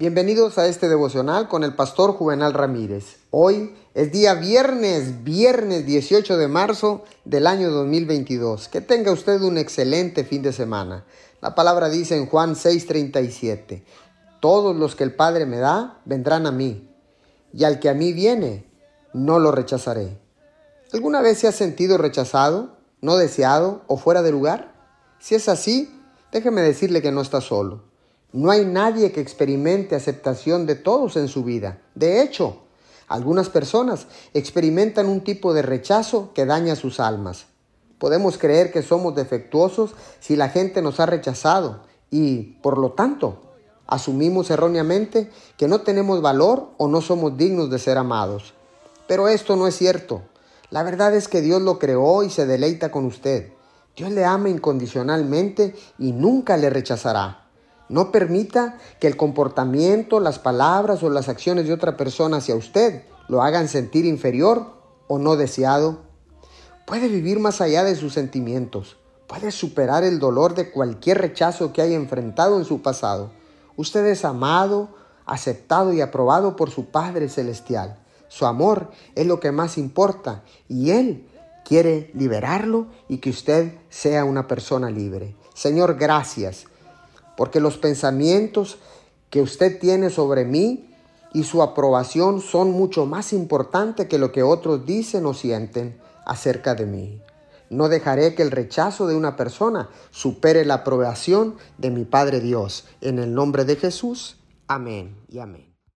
Bienvenidos a este devocional con el pastor Juvenal Ramírez. Hoy es día viernes, viernes 18 de marzo del año 2022. Que tenga usted un excelente fin de semana. La palabra dice en Juan 6:37, Todos los que el Padre me da vendrán a mí, y al que a mí viene, no lo rechazaré. ¿Alguna vez se ha sentido rechazado, no deseado o fuera de lugar? Si es así, déjeme decirle que no está solo. No hay nadie que experimente aceptación de todos en su vida. De hecho, algunas personas experimentan un tipo de rechazo que daña sus almas. Podemos creer que somos defectuosos si la gente nos ha rechazado y, por lo tanto, asumimos erróneamente que no tenemos valor o no somos dignos de ser amados. Pero esto no es cierto. La verdad es que Dios lo creó y se deleita con usted. Dios le ama incondicionalmente y nunca le rechazará. No permita que el comportamiento, las palabras o las acciones de otra persona hacia usted lo hagan sentir inferior o no deseado. Puede vivir más allá de sus sentimientos. Puede superar el dolor de cualquier rechazo que haya enfrentado en su pasado. Usted es amado, aceptado y aprobado por su Padre Celestial. Su amor es lo que más importa y Él quiere liberarlo y que usted sea una persona libre. Señor, gracias porque los pensamientos que usted tiene sobre mí y su aprobación son mucho más importantes que lo que otros dicen o sienten acerca de mí. No dejaré que el rechazo de una persona supere la aprobación de mi Padre Dios. En el nombre de Jesús, amén y amén.